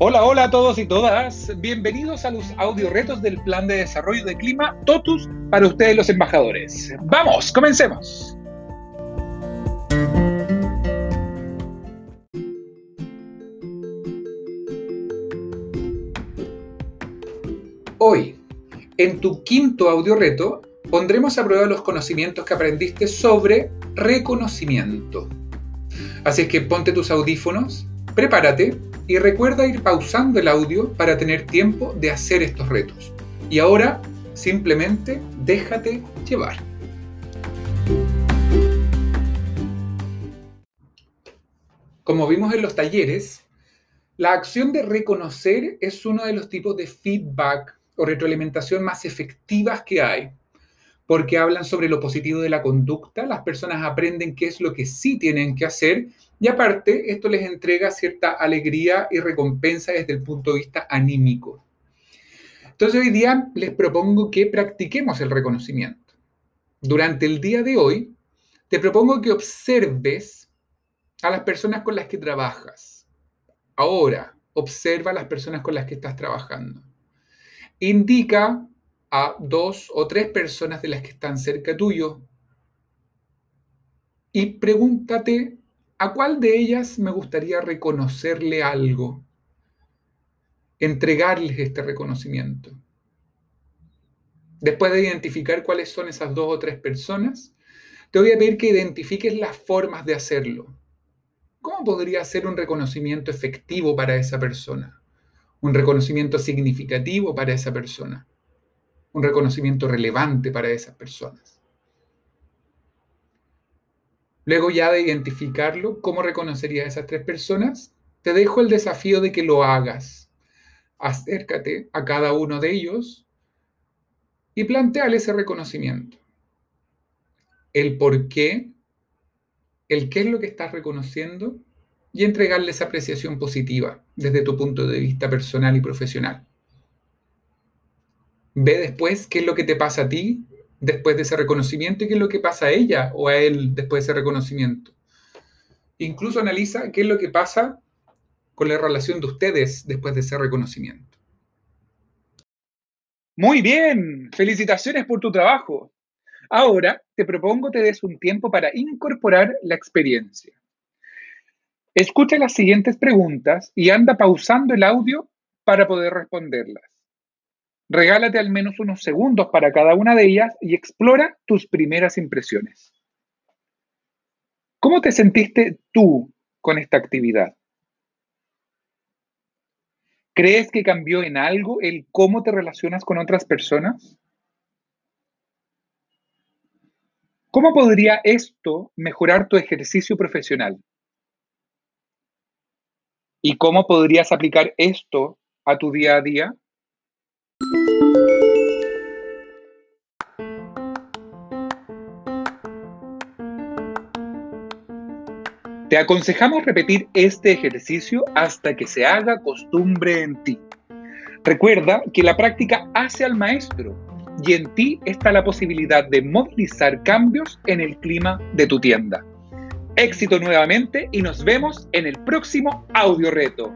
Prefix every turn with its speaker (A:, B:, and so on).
A: Hola, hola a todos y todas. Bienvenidos a los audio retos del Plan de Desarrollo de Clima TOTUS para ustedes los embajadores. Vamos, comencemos. Hoy, en tu quinto audio reto, pondremos a prueba los conocimientos que aprendiste sobre reconocimiento. Así es que ponte tus audífonos, prepárate y recuerda ir pausando el audio para tener tiempo de hacer estos retos. Y ahora simplemente déjate llevar. Como vimos en los talleres, la acción de reconocer es uno de los tipos de feedback o retroalimentación más efectivas que hay, porque hablan sobre lo positivo de la conducta, las personas aprenden qué es lo que sí tienen que hacer y aparte esto les entrega cierta alegría y recompensa desde el punto de vista anímico. Entonces hoy día les propongo que practiquemos el reconocimiento. Durante el día de hoy te propongo que observes a las personas con las que trabajas. Ahora, observa a las personas con las que estás trabajando. Indica a dos o tres personas de las que están cerca tuyo y pregúntate a cuál de ellas me gustaría reconocerle algo, entregarles este reconocimiento. Después de identificar cuáles son esas dos o tres personas, te voy a pedir que identifiques las formas de hacerlo. ¿Cómo podría ser un reconocimiento efectivo para esa persona? Un reconocimiento significativo para esa persona un reconocimiento relevante para esas personas. Luego ya de identificarlo, ¿cómo reconocería a esas tres personas? Te dejo el desafío de que lo hagas. Acércate a cada uno de ellos y planteale ese reconocimiento. El por qué, el qué es lo que estás reconociendo y entregarle esa apreciación positiva desde tu punto de vista personal y profesional. Ve después qué es lo que te pasa a ti después de ese reconocimiento y qué es lo que pasa a ella o a él después de ese reconocimiento. Incluso analiza qué es lo que pasa con la relación de ustedes después de ese reconocimiento. Muy bien, felicitaciones por tu trabajo. Ahora te propongo te des un tiempo para incorporar la experiencia. Escucha las siguientes preguntas y anda pausando el audio para poder responderlas. Regálate al menos unos segundos para cada una de ellas y explora tus primeras impresiones. ¿Cómo te sentiste tú con esta actividad? ¿Crees que cambió en algo el cómo te relacionas con otras personas? ¿Cómo podría esto mejorar tu ejercicio profesional? ¿Y cómo podrías aplicar esto a tu día a día? Te aconsejamos repetir este ejercicio hasta que se haga costumbre en ti. Recuerda que la práctica hace al maestro y en ti está la posibilidad de movilizar cambios en el clima de tu tienda. Éxito nuevamente y nos vemos en el próximo audio reto.